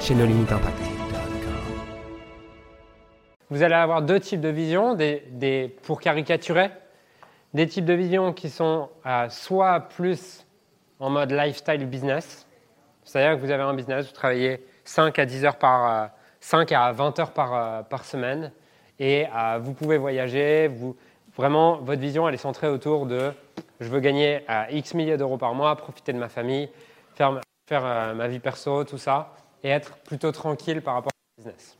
chez nos limites impact. Vous allez avoir deux types de visions, des, pour caricaturer, des types de visions qui sont euh, soit plus en mode lifestyle business, c'est-à-dire que vous avez un business, vous travaillez 5 à 10 heures par 5 euh, à 20 heures par, euh, par semaine et vous pouvez voyager, vraiment votre vision elle est centrée autour de je veux gagner X milliers d'euros par mois, profiter de ma famille, faire ma vie perso, tout ça et être plutôt tranquille par rapport au business.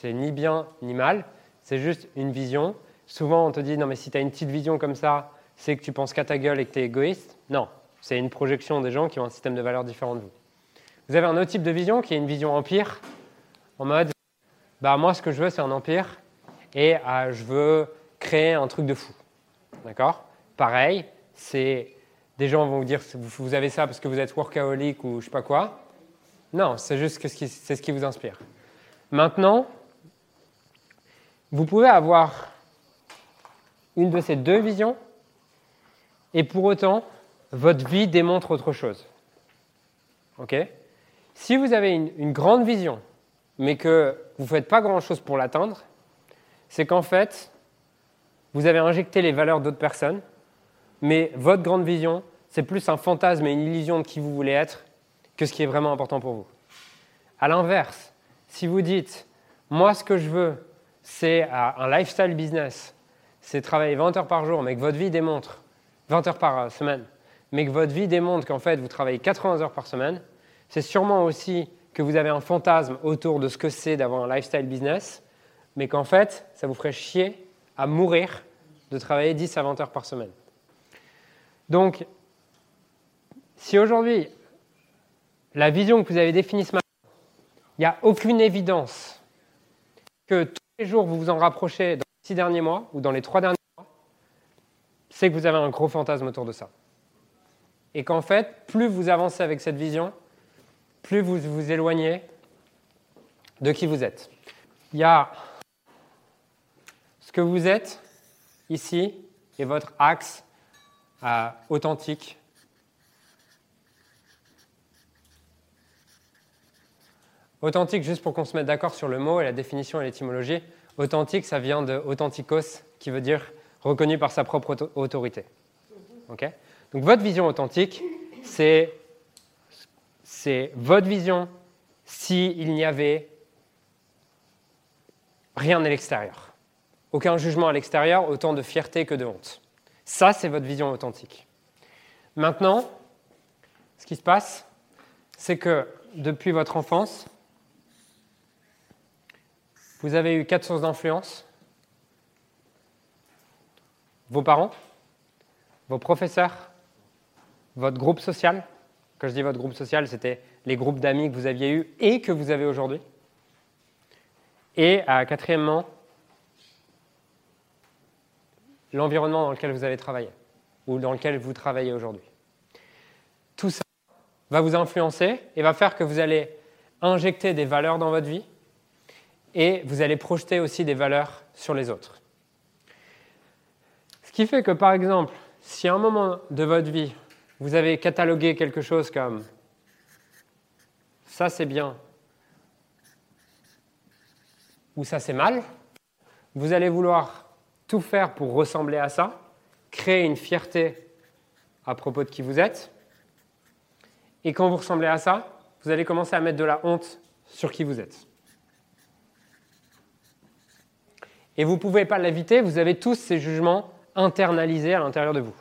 C'est ni bien ni mal, c'est juste une vision. Souvent, on te dit, non, mais si tu as une petite vision comme ça, c'est que tu penses qu'à ta gueule et que tu es égoïste. Non, c'est une projection des gens qui ont un système de valeurs différent de vous. Vous avez un autre type de vision qui est une vision empire, en mode, bah, moi, ce que je veux, c'est un empire, et ah, je veux créer un truc de fou. D'accord? Pareil, c'est des gens vont vous dire, vous avez ça parce que vous êtes workaholic ou je sais pas quoi. Non, c'est juste que c'est ce qui vous inspire. Maintenant, vous pouvez avoir une de ces deux visions et pour autant, votre vie démontre autre chose. Ok? Si vous avez une, une, grande vision, mais que vous ne faites pas grand-chose pour l'atteindre, c'est qu'en fait, vous avez injecté les valeurs d'autres personnes, mais votre grande vision, c'est plus un fantasme et une illusion de qui vous voulez être que ce qui est vraiment important pour vous. À l'inverse, si vous dites, moi ce que je veux, c'est un lifestyle business, c'est travailler 20 heures par jour, mais que votre vie démontre, 20 heures par euh, semaine, mais que votre vie démontre qu'en fait vous travaillez 80 heures par semaine, c'est sûrement aussi que vous avez un fantasme autour de ce que c'est d'avoir un lifestyle business, mais qu'en fait, ça vous ferait chier à mourir de travailler 10 à 20 heures par semaine. Donc, si aujourd'hui, la vision que vous avez définie ce matin, il n'y a aucune évidence que tous les jours vous vous en rapprochez dans les six derniers mois ou dans les trois derniers mois, c'est que vous avez un gros fantasme autour de ça. Et qu'en fait, plus vous avancez avec cette vision, plus vous vous éloignez de qui vous êtes. Il y a ce que vous êtes ici et votre axe euh, authentique, Authentique, juste pour qu'on se mette d'accord sur le mot et la définition et l'étymologie, authentique, ça vient de authenticos, qui veut dire reconnu par sa propre autorité. Donc votre vision authentique, c'est, votre vision s'il n'y avait rien à l'extérieur. Aucun jugement à l'extérieur, autant de fierté que de honte. Ça, c'est votre vision authentique. Maintenant, ce qui se passe, c'est que depuis votre enfance, vous avez eu quatre sources d'influence. Vos parents, vos professeurs, votre groupe social. Quand je dis votre groupe social, c'était les groupes d'amis que vous aviez eus et que vous avez aujourd'hui. Et euh, quatrièmement, l'environnement dans lequel vous avez travaillé ou dans lequel vous travaillez aujourd'hui. Tout ça va vous influencer et va faire que vous allez injecter des valeurs dans votre vie et vous allez projeter aussi des valeurs sur les autres. Ce qui fait que, par exemple, si à un moment de votre vie, vous avez catalogué quelque chose comme ça c'est bien ou ça c'est mal, vous allez vouloir tout faire pour ressembler à ça, créer une fierté à propos de qui vous êtes, et quand vous ressemblez à ça, vous allez commencer à mettre de la honte sur qui vous êtes. Et vous ne pouvez pas l'éviter, vous avez tous ces jugements internalisés à l'intérieur de vous,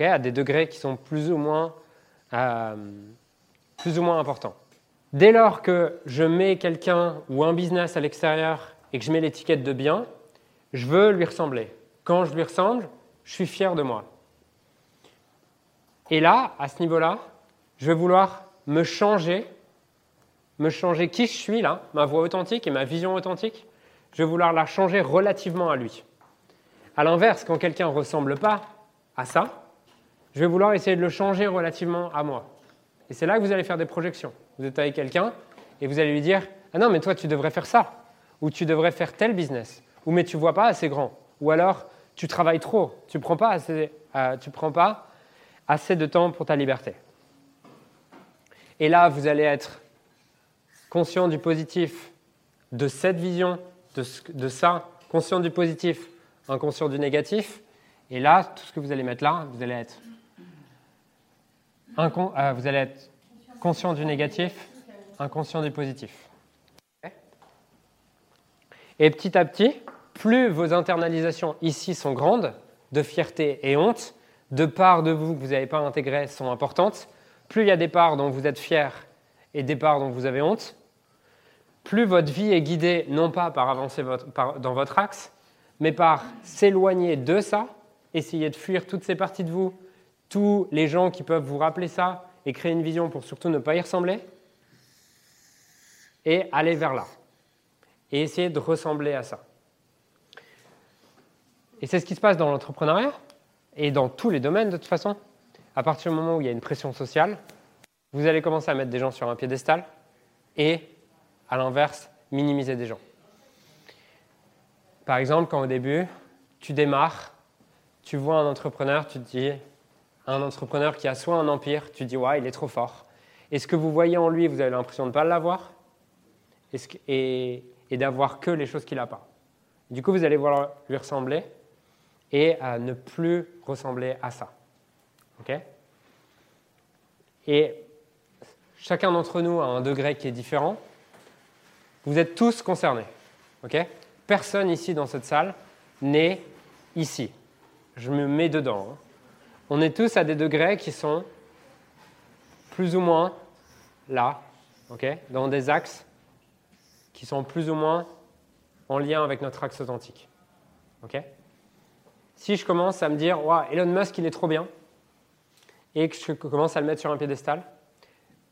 à des degrés qui sont plus ou, moins, euh, plus ou moins importants. Dès lors que je mets quelqu'un ou un business à l'extérieur et que je mets l'étiquette de bien, je veux lui ressembler. Quand je lui ressemble, je suis fier de moi. Et là, à ce niveau-là, je vais vouloir me changer me changer qui je suis là, ma voix authentique et ma vision authentique, je vais vouloir la changer relativement à lui. À l'inverse, quand quelqu'un ne ressemble pas à ça, je vais vouloir essayer de le changer relativement à moi. Et c'est là que vous allez faire des projections. Vous êtes avec quelqu'un et vous allez lui dire Ah non, mais toi, tu devrais faire ça. Ou tu devrais faire tel business. Ou mais tu vois pas assez grand. Ou alors, tu travailles trop. Tu prends, euh, prends pas assez de temps pour ta liberté. Et là, vous allez être conscient du positif de cette vision, de, ça, conscient du positif, inconscient du négatif. Et là, tout ce que vous allez mettre là, vous allez être, euh, vous allez être conscient du négatif, inconscient du positif. Et petit à petit, plus vos internalisations ici sont grandes, de fierté et honte, de parts de vous que vous n'avez pas intégrées sont importantes, plus il y a des parts dont vous êtes fier et des parts dont vous avez honte, plus votre vie est guidée non pas par avancer dans votre axe, mais par s'éloigner de ça, essayer de fuir toutes ces parties de vous, tous les gens qui peuvent vous rappeler ça et créer une vision pour surtout ne pas y ressembler, et aller vers là, et essayer de ressembler à ça. Et c'est ce qui se passe dans l'entrepreneuriat, et dans tous les domaines de toute façon. À partir du moment où il y a une pression sociale, vous allez commencer à mettre des gens sur un piédestal, et à l'inverse, minimiser des gens. Par exemple, quand au début, tu démarres, tu vois un entrepreneur, tu te dis, un entrepreneur qui a soit un empire, tu te dis, ouais, il est trop fort. Et ce que vous voyez en lui, vous avez l'impression de ne pas l'avoir? Et, d'avoir que les choses qu'il n'a pas? Du coup, vous allez vouloir lui ressembler et ne plus ressembler à ça. ok? Et chacun d'entre nous a un degré qui est différent. Vous êtes tous concernés. ok? Personne ici dans cette salle n'est ici. Je me mets dedans. Hein. On est tous à des degrés qui sont plus ou moins là, dans des axes qui sont plus ou moins en lien avec notre axe authentique. si je commence à me dire, Elon Musk, il est trop bien, et que je commence à le mettre sur un piédestal,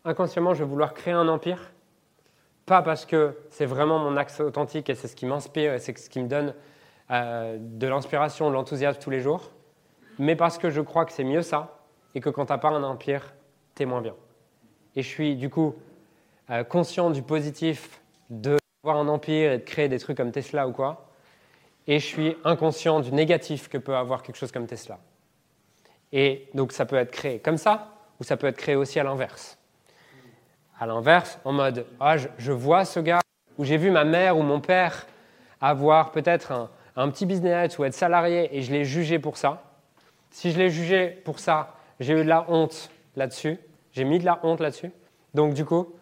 inconsciemment, je vais vouloir créer un empire pas parce que c'est vraiment mon axe authentique et c'est ce qui m'inspire et c'est ce qui me donne euh, de l'inspiration, de l'enthousiasme tous les jours, mais parce que je crois que c'est mieux ça et que quand tu n'as pas un empire, tu es moins bien. Et je suis du coup euh, conscient du positif d'avoir un empire et de créer des trucs comme Tesla ou quoi, et je suis inconscient du négatif que peut avoir quelque chose comme Tesla. Et donc ça peut être créé comme ça, ou ça peut être créé aussi à l'inverse à l'inverse, en mode ah, je, vois ce gars, ou j'ai vu ma mère ou mon père avoir peut-être un, petit business ou être salarié et je l'ai jugé pour ça. Si je l'ai jugé pour ça, j'ai eu de la honte là-dessus, j'ai mis de la honte là-dessus. Donc du coup,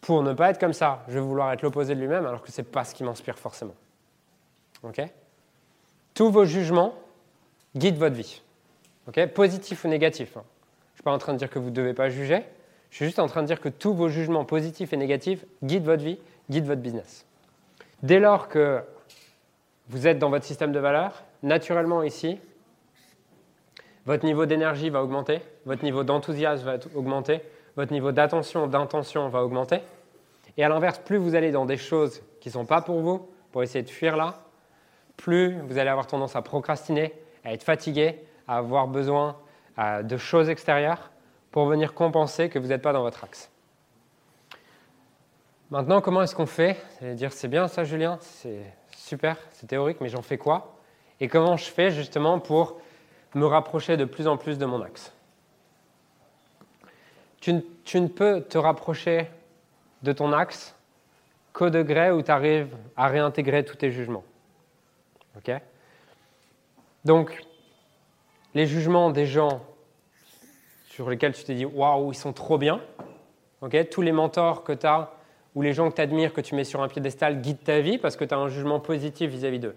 pour ne pas être comme ça, je vais vouloir être l'opposé de lui-même alors que ce n'est pas ce qui m'inspire forcément. Ok? Tous vos jugements guident votre vie. Ok? Positif ou négatif. Hein. Je ne suis pas en train de dire que vous ne devez pas juger, je suis juste en train de dire que tous vos jugements positifs et négatifs guident votre vie, guident votre business. Dès lors que vous êtes dans votre système de valeurs, naturellement ici, votre niveau d'énergie va augmenter, votre niveau d'enthousiasme va augmenter, votre niveau d'attention, d'intention va augmenter. Et à l'inverse, plus vous allez dans des choses qui ne sont pas pour vous, pour essayer de fuir là, plus vous allez avoir tendance à procrastiner, à être fatigué, à avoir besoin euh, de choses extérieures pour venir compenser que vous n'êtes pas dans votre axe. Maintenant, comment est-ce qu'on fait? C'est dire, c'est bien ça, Julien, c'est super, c'est théorique, mais j'en fais quoi? Et comment je fais justement pour me rapprocher de plus en plus de mon axe? Tu ne, peux te rapprocher de ton axe qu'au degré où tu arrives à réintégrer tous tes jugements. Ok? Donc, les jugements des gens sur lesquels tu t'es dit waouh, ils sont trop bien. Tous les mentors que tu as ou les gens que tu admires, que tu mets sur un piédestal, guident ta vie parce que tu as un jugement positif vis-à-vis d'eux.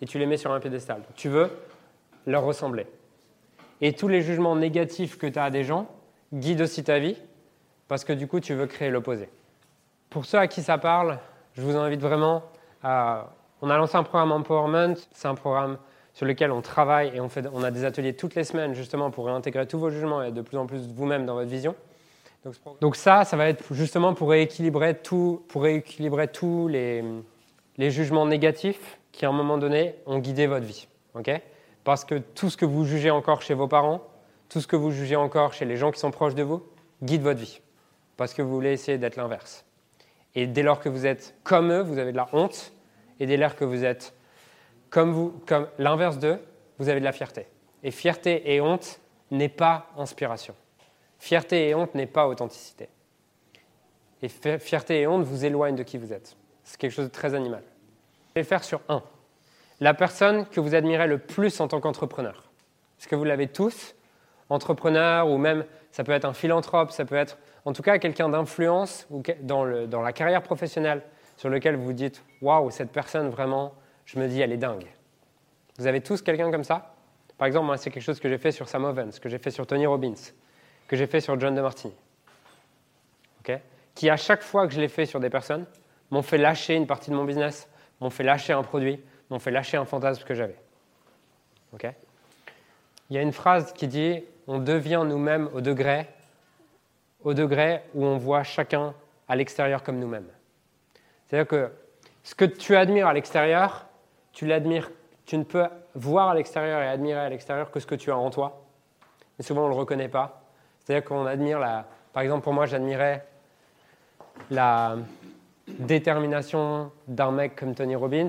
Et tu les mets sur un piédestal. Tu veux leur ressembler. Et tous les jugements négatifs que tu as des gens guident aussi ta vie parce que du coup, tu veux créer l'opposé. Pour ceux à qui ça parle, je vous invite vraiment à. On a lancé un programme Empowerment. C'est un programme sur lequel on travaille et on, fait, on a des ateliers toutes les semaines justement pour réintégrer tous vos jugements et de plus en plus vous-même dans votre vision. Donc ça, ça va être justement pour rééquilibrer, tout, pour tous les, les jugements négatifs qui, à un moment donné, ont guidé votre vie. Parce que tout ce que vous jugez encore chez vos parents, tout ce que vous jugez encore chez les gens qui sont proches de vous, guide votre vie. Parce que vous voulez essayer d'être l'inverse. Et dès lors que vous êtes comme eux, vous avez de la honte. Et dès lors que vous êtes comme, vous, comme l'inverse d'eux, vous avez de la fierté. Et fierté et honte n'est pas inspiration. Fierté et honte n'est pas authenticité. Et fierté et honte vous éloignent de qui vous êtes. C'est quelque chose de très animal. Je vais faire sur un. La personne que vous admirez le plus en tant qu'entrepreneur. Est-ce que vous l'avez tous? Entrepreneur ou même, ça peut être un philanthrope, ça peut être en tout cas quelqu'un d'influence dans, dans la carrière professionnelle sur lequel vous dites Waouh, cette personne vraiment, je me dis, elle est dingue. Vous avez tous quelqu'un comme ça? Par exemple, moi, c'est quelque chose que j'ai fait sur Sam Ovens, que j'ai fait sur Tony Robbins, que j'ai fait sur John DeMartini. qui, à chaque fois que je l'ai fait sur des personnes, m'ont fait lâcher une partie de mon business, m'ont fait lâcher un produit, m'ont fait lâcher un fantasme que j'avais. Il y a une phrase qui dit On devient nous-mêmes au degré, au degré où on voit chacun à l'extérieur comme nous-mêmes. C'est-à-dire que ce que tu admires à l'extérieur, tu l'admires, tu ne peux voir à l'extérieur et admirer à l'extérieur que ce que tu as en toi. Mais souvent, on ne le reconnaît pas. C'est-à-dire qu'on admire la. Par exemple, pour moi, j'admirais la détermination d'un mec comme Tony Robbins.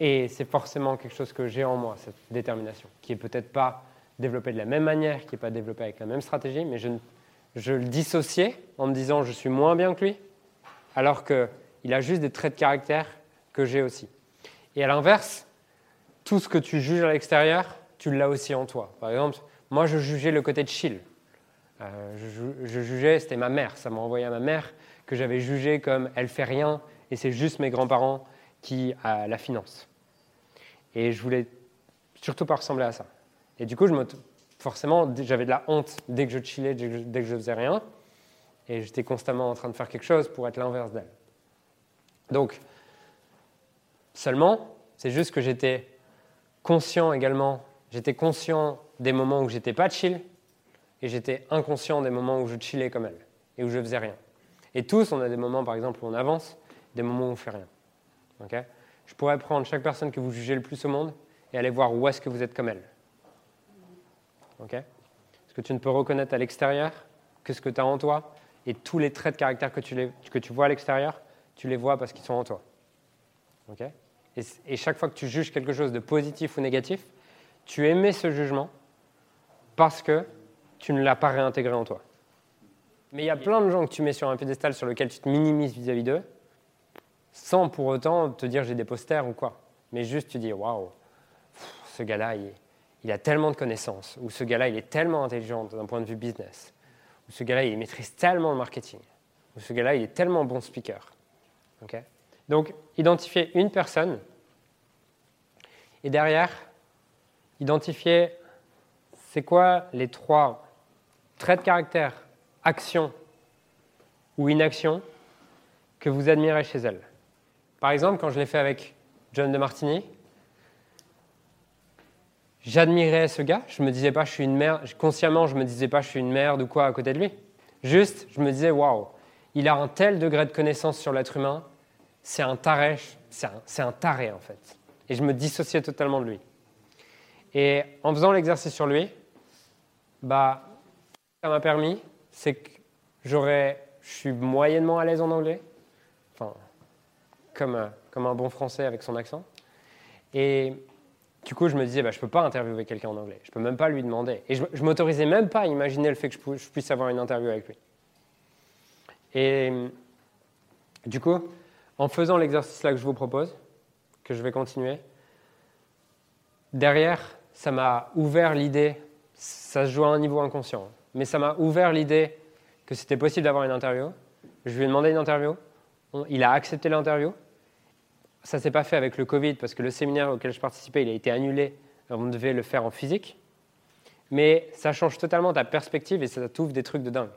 Et c'est forcément quelque chose que j'ai en moi, cette détermination, qui est peut-être pas développée de la même manière, qui n'est pas développée avec la même stratégie, mais je, je le dissociais en me disant je suis moins bien que lui, alors qu'il a juste des traits de caractère que j'ai aussi. Et à l'inverse, tout ce que tu juges à l'extérieur, tu l'as aussi en toi. Par exemple, moi je jugeais le côté de chill. Euh, je, jugeais, c'était ma mère, ça m'a envoyé à ma mère, que j'avais jugé comme elle fait rien et c'est juste mes grands-parents qui a la finance. Et je voulais surtout pas ressembler à ça. Et du coup, je me, forcément, j'avais de la honte dès que je chillais, dès que je, faisais rien. Et j'étais constamment en train de faire quelque chose pour être l'inverse d'elle. Donc, seulement, c'est juste que j'étais conscient également, j'étais conscient des moments où j'étais pas chill, et j'étais inconscient des moments où je chillais comme elle, et où je faisais rien. Et tous, on a des moments, par exemple, où on avance, des moments où on fait rien. je pourrais prendre chaque personne que vous jugez le plus au monde et aller voir où est-ce que vous êtes comme elle. Okay ce que tu ne peux reconnaître à l'extérieur que ce que tu as en toi, et tous les traits de caractère que tu vois à l'extérieur, tu les vois parce qu'ils sont en toi. Et, chaque fois que tu juges quelque chose de positif ou négatif, tu émets ce jugement parce que tu ne l'as pas réintégré en toi. Mais il y a plein de gens que tu mets sur un piédestal sur lequel tu te minimises vis-à-vis d'eux, sans pour autant te dire j'ai des posters ou quoi. Mais juste tu dis waouh, ce gars-là, il, a tellement de connaissances, ou ce gars-là, il est tellement intelligent d'un point de vue business, ou ce gars-là, il maîtrise tellement le marketing, ou ce gars-là, il est tellement bon speaker. Donc, identifier une personne, et derrière, identifier c'est quoi les trois traits de caractère action ou inaction que vous admirez chez elle. Par exemple, quand je l'ai fait avec John de Martini, j'admirais ce gars. Je me disais pas, je suis une merde. Consciemment, je me disais pas, je suis une merde ou quoi à côté de lui. Juste, je me disais, waouh, il a un tel degré de connaissance sur l'être humain, c'est un taré, c'est un, taré en fait. Et je me dissociais totalement de lui. Et en faisant l'exercice sur lui, bah, ça m'a permis c'est que j'aurais, je suis moyennement à l'aise en anglais, enfin, comme, un, comme un bon français avec son accent. Et du coup, je me disais, bah, je ne peux pas interviewer quelqu'un en anglais. Je ne peux même pas lui demander. Et je ne m'autorisais même pas à imaginer le fait que je, je, puisse avoir une interview avec lui. Et du coup, en faisant l'exercice là que je vous propose, que je vais continuer, derrière, ça m'a ouvert l'idée, ça se joue à un niveau inconscient, mais ça m'a ouvert l'idée que c'était possible d'avoir une interview. Je lui ai demandé une interview. Il a accepté l'interview. Ça ne s'est pas fait avec le Covid parce que le séminaire auquel je participais, il a été annulé. On devait le faire en physique. Mais ça change totalement ta perspective et ça t'ouvre des trucs de dingue.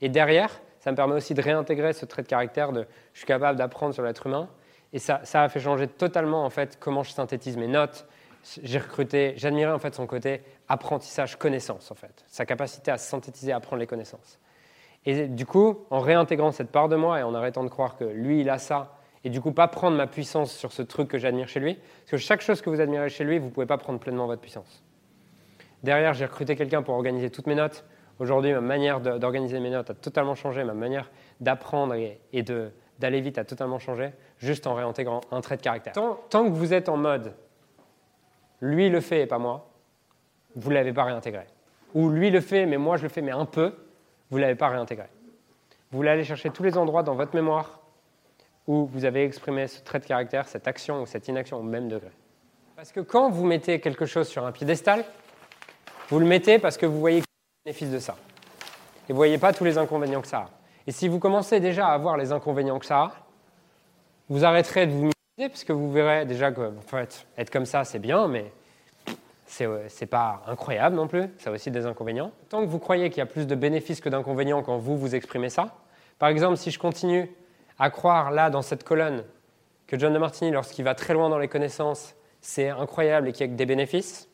Et derrière, ça me permet aussi de réintégrer ce trait de caractère de je suis capable d'apprendre sur l'être humain. Et ça, ça a fait changer totalement en fait comment je synthétise mes notes, j'ai recruté, j'admirais en fait son côté apprentissage connaissance en fait, sa capacité à synthétiser, à apprendre les connaissances. Et du coup, en réintégrant cette part de moi et en arrêtant de croire que lui, il a ça, et du coup pas prendre ma puissance sur ce truc que j'admire chez lui, parce que chaque chose que vous admirez chez lui, vous pouvez pas prendre pleinement votre puissance. Derrière, j'ai recruté quelqu'un pour organiser toutes mes notes. Aujourd'hui, ma manière d'organiser mes notes a totalement changé, ma manière d'apprendre et, d'aller vite a totalement changé, juste en réintégrant un trait de caractère. Tant, que vous êtes en mode lui le fait et pas moi, vous ne l'avez pas réintégré. Ou lui le fait, mais moi je le fais, mais un peu, vous ne l'avez pas réintégré. Vous voulez aller chercher tous les endroits dans votre mémoire où vous avez exprimé ce trait de caractère, cette action ou cette inaction au même degré. Parce que quand vous mettez quelque chose sur un piédestal, vous le mettez parce que vous voyez bénéfices de ça. Et vous ne voyez pas tous les inconvénients que ça a. Et si vous commencez déjà à voir les inconvénients que ça a, vous arrêterez de vous minimiser parce que vous verrez déjà que en fait, être comme ça, c'est bien, mais c'est n'est euh, pas incroyable non plus. Ça a aussi des inconvénients. Tant que vous croyez qu'il y a plus de bénéfices que d'inconvénients quand vous vous exprimez ça, par exemple, si je continue à croire là, dans cette colonne, que John de Martini, lorsqu'il va très loin dans les connaissances, c'est incroyable et qu'il y a des bénéfices,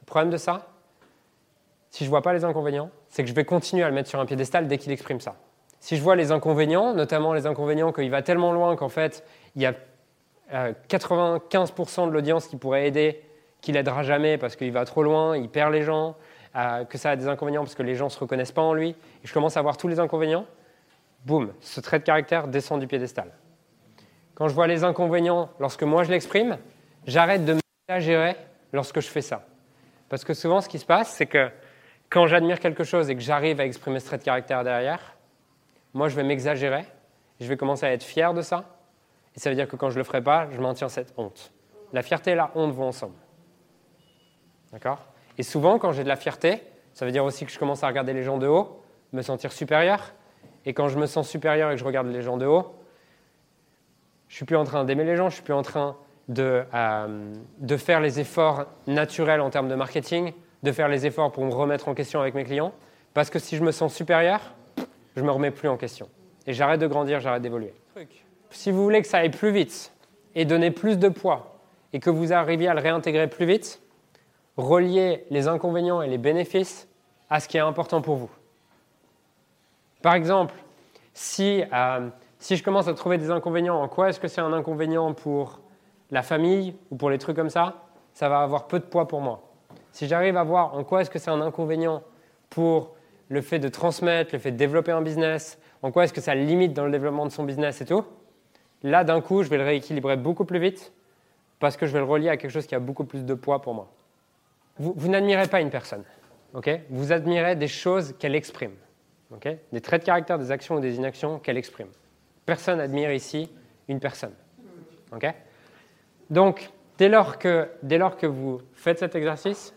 le problème de ça, si je ne vois pas les inconvénients, c'est que je vais continuer à le mettre sur un piédestal dès qu'il exprime ça. Si je vois les inconvénients, notamment les inconvénients qu'il va tellement loin qu'en fait, il y a 95% euh, de l'audience qui pourrait aider, qu'il n'aidera jamais parce qu'il va trop loin, il perd les gens, euh, que ça a des inconvénients parce que les gens ne se reconnaissent pas en lui, et je commence à voir tous les inconvénients, boum, ce trait de caractère descend du piédestal. Quand je vois les inconvénients lorsque moi je l'exprime, j'arrête de m'exagérer lorsque je fais ça. Parce que souvent, ce qui se passe, c'est que quand j'admire quelque chose et que j'arrive à exprimer ce trait de caractère derrière, moi, je vais m'exagérer, je vais commencer à être fier de ça, et ça veut dire que quand je ne le ferai pas, je maintiens cette honte. La fierté et la honte vont ensemble. D'accord? Et souvent, quand j'ai de la fierté, ça veut dire aussi que je commence à regarder les gens de haut, me sentir supérieur, et quand je me sens supérieur et que je regarde les gens de haut, je suis plus en train d'aimer les gens, je suis plus en train de, euh, de faire les efforts naturels en termes de marketing, de faire les efforts pour me remettre en question avec mes clients. Parce que si je me sens supérieur, je ne me remets plus en question. Et j'arrête de grandir, j'arrête d'évoluer. Si vous voulez que ça aille plus vite et donner plus de poids et que vous arriviez à le réintégrer plus vite, reliez les inconvénients et les bénéfices à ce qui est important pour vous. Par exemple, si, euh, si je commence à trouver des inconvénients, en quoi est-ce que c'est un inconvénient pour la famille ou pour les trucs comme ça, ça va avoir peu de poids pour moi. Si j'arrive à voir en quoi est-ce que c'est un inconvénient pour le fait de transmettre, le fait de développer un business, en quoi est-ce que ça limite dans le développement de son business et tout, là d'un coup, je vais le rééquilibrer beaucoup plus vite parce que je vais le relier à quelque chose qui a beaucoup plus de poids pour moi. Vous, n'admirez pas une personne, ok? Vous admirez des choses qu'elle exprime, ok? Des traits de caractère, des actions ou des inactions qu'elle exprime. Personne n'admire ici une personne. ok? Donc, dès lors, que, dès lors que vous faites cet exercice,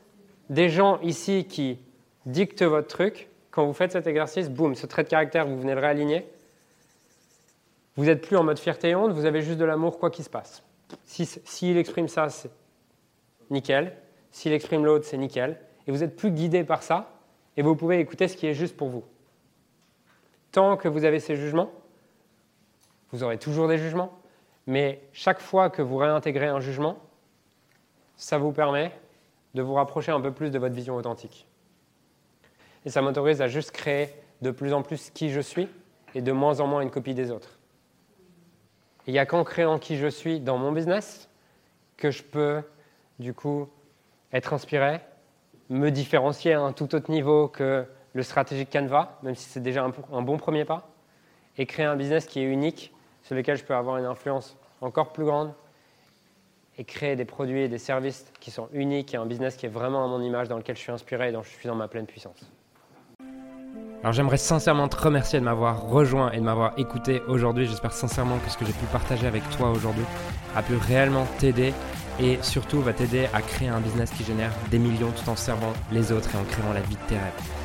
des gens ici qui dictent votre truc, quand vous faites cet exercice, boum, ce trait de caractère, vous venez le réaligner. Vous n'êtes plus en mode fierté et honte, vous avez juste de l'amour quoi qu'il se passe. S'il si, exprime ça, c'est nickel. S'il exprime l'autre, c'est nickel. Et vous n'êtes plus guidé par ça, et vous pouvez écouter ce qui est juste pour vous. Tant que vous avez ces jugements, vous aurez toujours des jugements, mais chaque fois que vous réintégrez un jugement, ça vous permet de vous rapprocher un peu plus de votre vision authentique. Et ça m'autorise à juste créer de plus en plus qui je suis et de moins en moins une copie des autres. Il n'y a qu'en créant qui je suis dans mon business que je peux, du coup, être inspiré, me différencier à un tout autre niveau que le stratégique Canva, même si c'est déjà un, un bon premier pas, et créer un business qui est unique sur lesquels je peux avoir une influence encore plus grande et créer des produits et des services qui sont uniques et un business qui est vraiment à mon image, dans lequel je suis inspiré et dont je suis dans ma pleine puissance. Alors j'aimerais sincèrement te remercier de m'avoir rejoint et de m'avoir écouté aujourd'hui. J'espère sincèrement que ce que j'ai pu partager avec toi aujourd'hui a pu réellement t'aider et surtout va t'aider à créer un business qui génère des millions tout en servant les autres et en créant la vie de tes rêves.